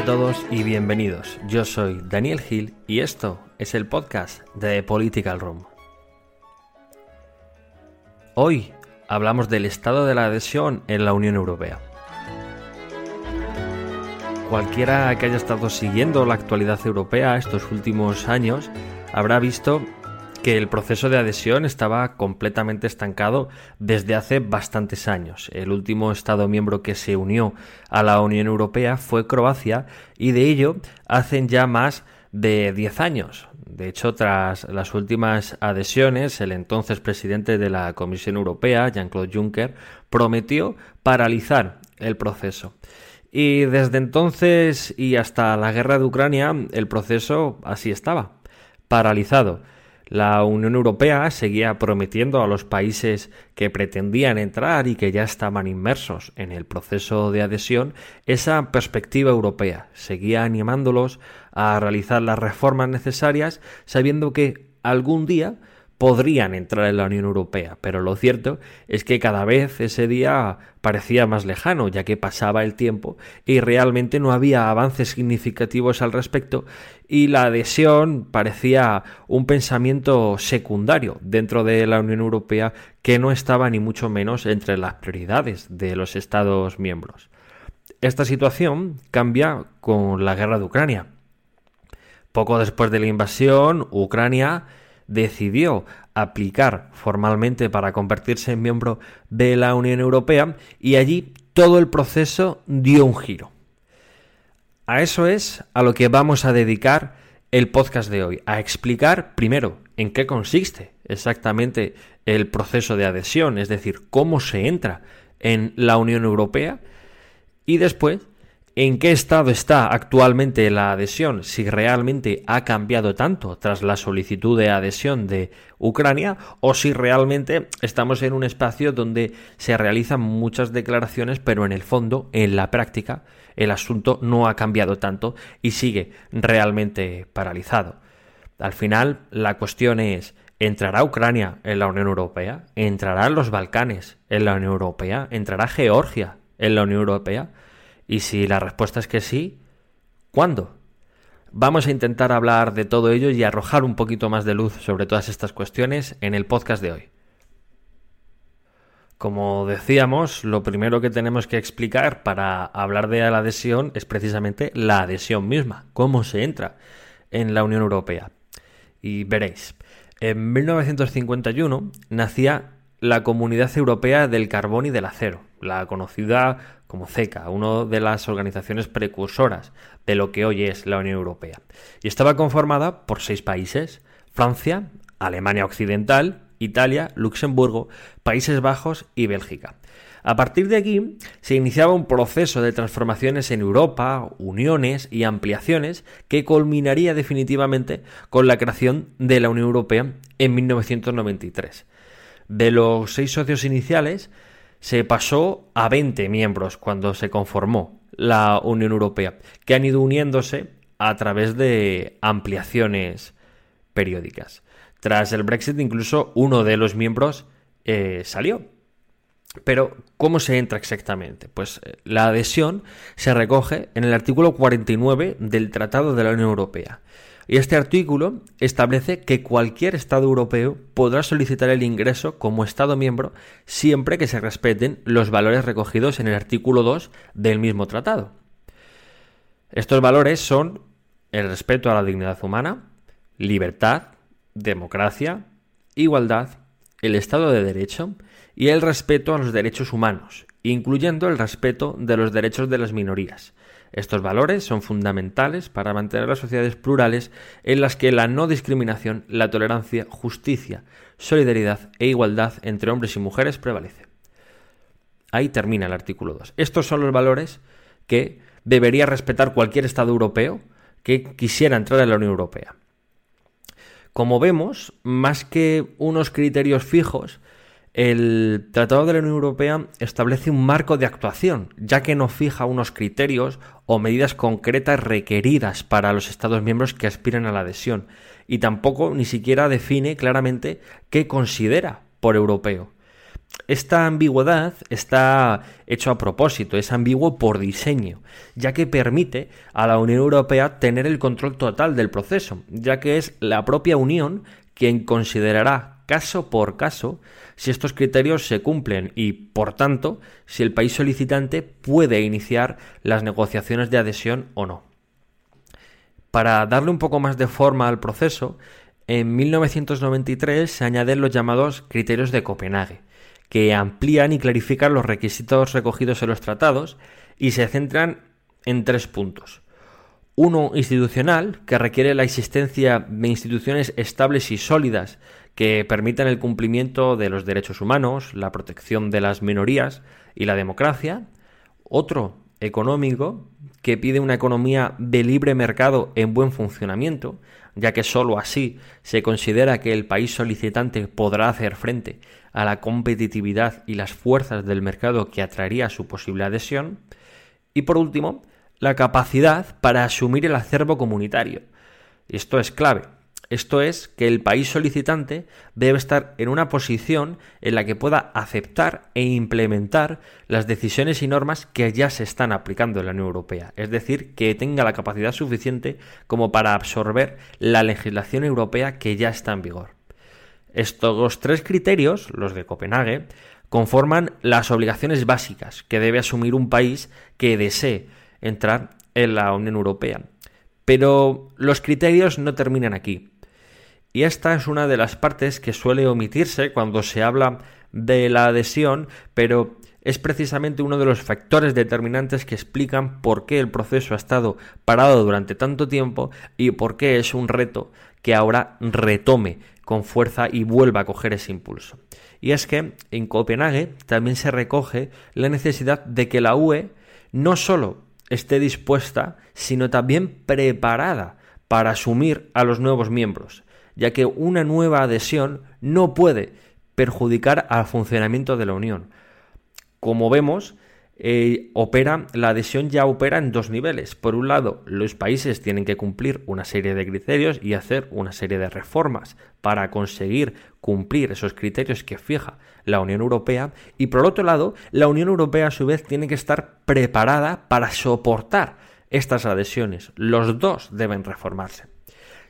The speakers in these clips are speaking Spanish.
A todos y bienvenidos. Yo soy Daniel Gil y esto es el podcast de Political Room. Hoy hablamos del estado de la adhesión en la Unión Europea. Cualquiera que haya estado siguiendo la actualidad europea estos últimos años habrá visto que el proceso de adhesión estaba completamente estancado desde hace bastantes años. El último Estado miembro que se unió a la Unión Europea fue Croacia y de ello hacen ya más de 10 años. De hecho, tras las últimas adhesiones, el entonces presidente de la Comisión Europea, Jean-Claude Juncker, prometió paralizar el proceso. Y desde entonces y hasta la guerra de Ucrania, el proceso así estaba, paralizado. La Unión Europea seguía prometiendo a los países que pretendían entrar y que ya estaban inmersos en el proceso de adhesión esa perspectiva europea. Seguía animándolos a realizar las reformas necesarias sabiendo que algún día podrían entrar en la Unión Europea, pero lo cierto es que cada vez ese día parecía más lejano, ya que pasaba el tiempo y realmente no había avances significativos al respecto y la adhesión parecía un pensamiento secundario dentro de la Unión Europea que no estaba ni mucho menos entre las prioridades de los Estados miembros. Esta situación cambia con la guerra de Ucrania. Poco después de la invasión, Ucrania decidió aplicar formalmente para convertirse en miembro de la Unión Europea y allí todo el proceso dio un giro. A eso es a lo que vamos a dedicar el podcast de hoy, a explicar primero en qué consiste exactamente el proceso de adhesión, es decir, cómo se entra en la Unión Europea y después en qué estado está actualmente la adhesión, si realmente ha cambiado tanto tras la solicitud de adhesión de Ucrania o si realmente estamos en un espacio donde se realizan muchas declaraciones pero en el fondo, en la práctica, el asunto no ha cambiado tanto y sigue realmente paralizado. Al final, la cuestión es, ¿entrará Ucrania en la Unión Europea? ¿Entrarán los Balcanes en la Unión Europea? ¿Entrará Georgia en la Unión Europea? Y si la respuesta es que sí, ¿cuándo? Vamos a intentar hablar de todo ello y arrojar un poquito más de luz sobre todas estas cuestiones en el podcast de hoy. Como decíamos, lo primero que tenemos que explicar para hablar de la adhesión es precisamente la adhesión misma, cómo se entra en la Unión Europea. Y veréis, en 1951 nacía la Comunidad Europea del Carbón y del Acero, la conocida como CECA, una de las organizaciones precursoras de lo que hoy es la Unión Europea. Y estaba conformada por seis países, Francia, Alemania Occidental, Italia, Luxemburgo, Países Bajos y Bélgica. A partir de aquí se iniciaba un proceso de transformaciones en Europa, uniones y ampliaciones que culminaría definitivamente con la creación de la Unión Europea en 1993. De los seis socios iniciales, se pasó a 20 miembros cuando se conformó la Unión Europea, que han ido uniéndose a través de ampliaciones periódicas. Tras el Brexit, incluso uno de los miembros eh, salió. Pero, ¿cómo se entra exactamente? Pues eh, la adhesión se recoge en el artículo 49 del Tratado de la Unión Europea. Y este artículo establece que cualquier Estado europeo podrá solicitar el ingreso como Estado miembro siempre que se respeten los valores recogidos en el artículo 2 del mismo tratado. Estos valores son el respeto a la dignidad humana, libertad, democracia, igualdad, el Estado de Derecho y el respeto a los derechos humanos, incluyendo el respeto de los derechos de las minorías, estos valores son fundamentales para mantener las sociedades plurales en las que la no discriminación, la tolerancia, justicia, solidaridad e igualdad entre hombres y mujeres prevalece. Ahí termina el artículo 2. Estos son los valores que debería respetar cualquier Estado europeo que quisiera entrar en la Unión Europea. Como vemos, más que unos criterios fijos, el Tratado de la Unión Europea establece un marco de actuación, ya que no fija unos criterios o medidas concretas requeridas para los Estados miembros que aspiran a la adhesión, y tampoco ni siquiera define claramente qué considera por europeo. Esta ambigüedad está hecho a propósito, es ambiguo por diseño, ya que permite a la Unión Europea tener el control total del proceso, ya que es la propia Unión quien considerará caso por caso si estos criterios se cumplen y, por tanto, si el país solicitante puede iniciar las negociaciones de adhesión o no. Para darle un poco más de forma al proceso, en 1993 se añaden los llamados criterios de Copenhague, que amplían y clarifican los requisitos recogidos en los tratados y se centran en tres puntos. Uno institucional, que requiere la existencia de instituciones estables y sólidas que permitan el cumplimiento de los derechos humanos, la protección de las minorías y la democracia. Otro, económico, que pide una economía de libre mercado en buen funcionamiento, ya que sólo así se considera que el país solicitante podrá hacer frente a la competitividad y las fuerzas del mercado que atraería su posible adhesión. Y por último, la capacidad para asumir el acervo comunitario. Esto es clave. Esto es que el país solicitante debe estar en una posición en la que pueda aceptar e implementar las decisiones y normas que ya se están aplicando en la Unión Europea. Es decir, que tenga la capacidad suficiente como para absorber la legislación europea que ya está en vigor. Estos tres criterios, los de Copenhague, conforman las obligaciones básicas que debe asumir un país que desee entrar en la Unión Europea. Pero los criterios no terminan aquí. Y esta es una de las partes que suele omitirse cuando se habla de la adhesión, pero es precisamente uno de los factores determinantes que explican por qué el proceso ha estado parado durante tanto tiempo y por qué es un reto que ahora retome con fuerza y vuelva a coger ese impulso. Y es que en Copenhague también se recoge la necesidad de que la UE no solo esté dispuesta, sino también preparada para asumir a los nuevos miembros, ya que una nueva adhesión no puede perjudicar al funcionamiento de la Unión. Como vemos, eh, opera, la adhesión ya opera en dos niveles. Por un lado, los países tienen que cumplir una serie de criterios y hacer una serie de reformas para conseguir cumplir esos criterios que fija la Unión Europea. Y por otro lado, la Unión Europea a su vez tiene que estar preparada para soportar estas adhesiones. Los dos deben reformarse.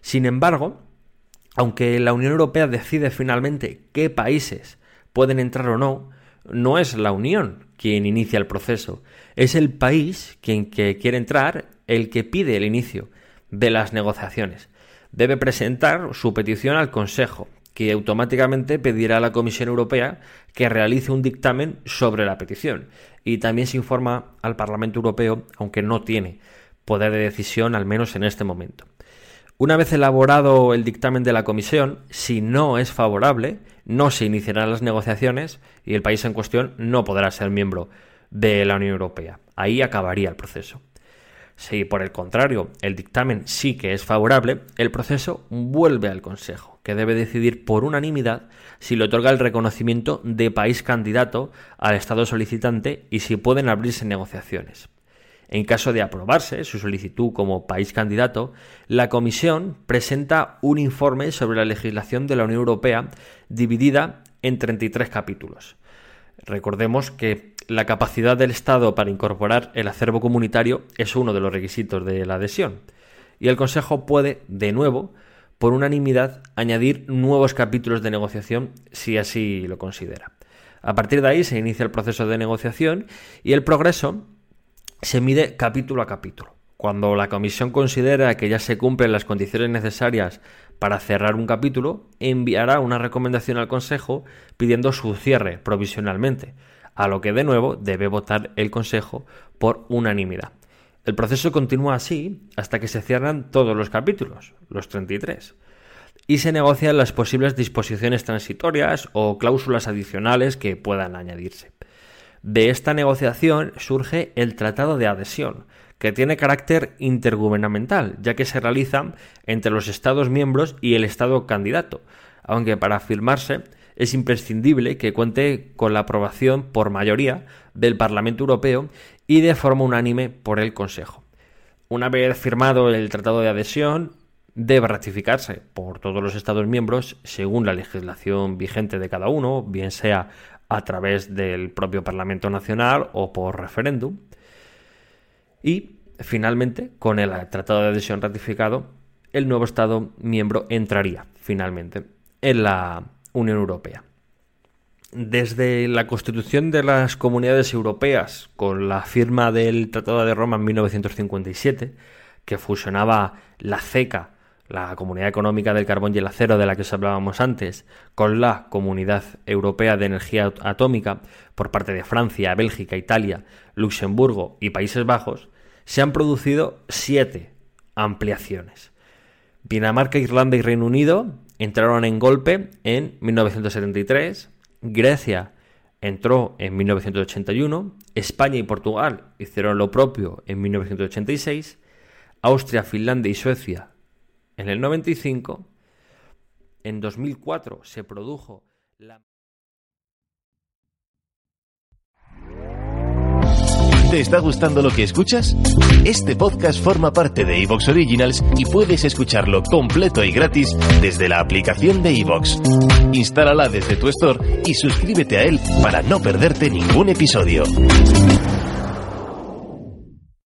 Sin embargo, aunque la Unión Europea decide finalmente qué países pueden entrar o no, no es la Unión quien inicia el proceso, es el país quien que quiere entrar el que pide el inicio de las negociaciones. Debe presentar su petición al Consejo, que automáticamente pedirá a la Comisión Europea que realice un dictamen sobre la petición. Y también se informa al Parlamento Europeo, aunque no tiene poder de decisión, al menos en este momento. Una vez elaborado el dictamen de la Comisión, si no es favorable, no se iniciarán las negociaciones y el país en cuestión no podrá ser miembro de la Unión Europea. Ahí acabaría el proceso. Si por el contrario el dictamen sí que es favorable, el proceso vuelve al Consejo, que debe decidir por unanimidad si le otorga el reconocimiento de país candidato al Estado solicitante y si pueden abrirse negociaciones. En caso de aprobarse su solicitud como país candidato, la Comisión presenta un informe sobre la legislación de la Unión Europea dividida en 33 capítulos. Recordemos que la capacidad del Estado para incorporar el acervo comunitario es uno de los requisitos de la adhesión. Y el Consejo puede, de nuevo, por unanimidad, añadir nuevos capítulos de negociación si así lo considera. A partir de ahí se inicia el proceso de negociación y el progreso se mide capítulo a capítulo. Cuando la comisión considera que ya se cumplen las condiciones necesarias para cerrar un capítulo, enviará una recomendación al Consejo pidiendo su cierre provisionalmente, a lo que de nuevo debe votar el Consejo por unanimidad. El proceso continúa así hasta que se cierran todos los capítulos, los 33, y se negocian las posibles disposiciones transitorias o cláusulas adicionales que puedan añadirse. De esta negociación surge el Tratado de Adhesión, que tiene carácter intergubernamental, ya que se realiza entre los Estados miembros y el Estado candidato, aunque para firmarse es imprescindible que cuente con la aprobación por mayoría del Parlamento Europeo y de forma unánime por el Consejo. Una vez firmado el Tratado de Adhesión, debe ratificarse por todos los Estados miembros según la legislación vigente de cada uno, bien sea a través del propio Parlamento Nacional o por referéndum. Y finalmente, con el Tratado de Adhesión ratificado, el nuevo Estado miembro entraría finalmente en la Unión Europea. Desde la constitución de las comunidades europeas, con la firma del Tratado de Roma en 1957, que fusionaba la CECA, la Comunidad Económica del Carbón y el Acero de la que os hablábamos antes, con la Comunidad Europea de Energía Atómica por parte de Francia, Bélgica, Italia, Luxemburgo y Países Bajos, se han producido siete ampliaciones. Dinamarca, Irlanda y Reino Unido entraron en golpe en 1973, Grecia entró en 1981, España y Portugal hicieron lo propio en 1986, Austria, Finlandia y Suecia en el 95, en 2004 se produjo la... ¿Te está gustando lo que escuchas? Este podcast forma parte de Evox Originals y puedes escucharlo completo y gratis desde la aplicación de Evox. Instálala desde tu store y suscríbete a él para no perderte ningún episodio.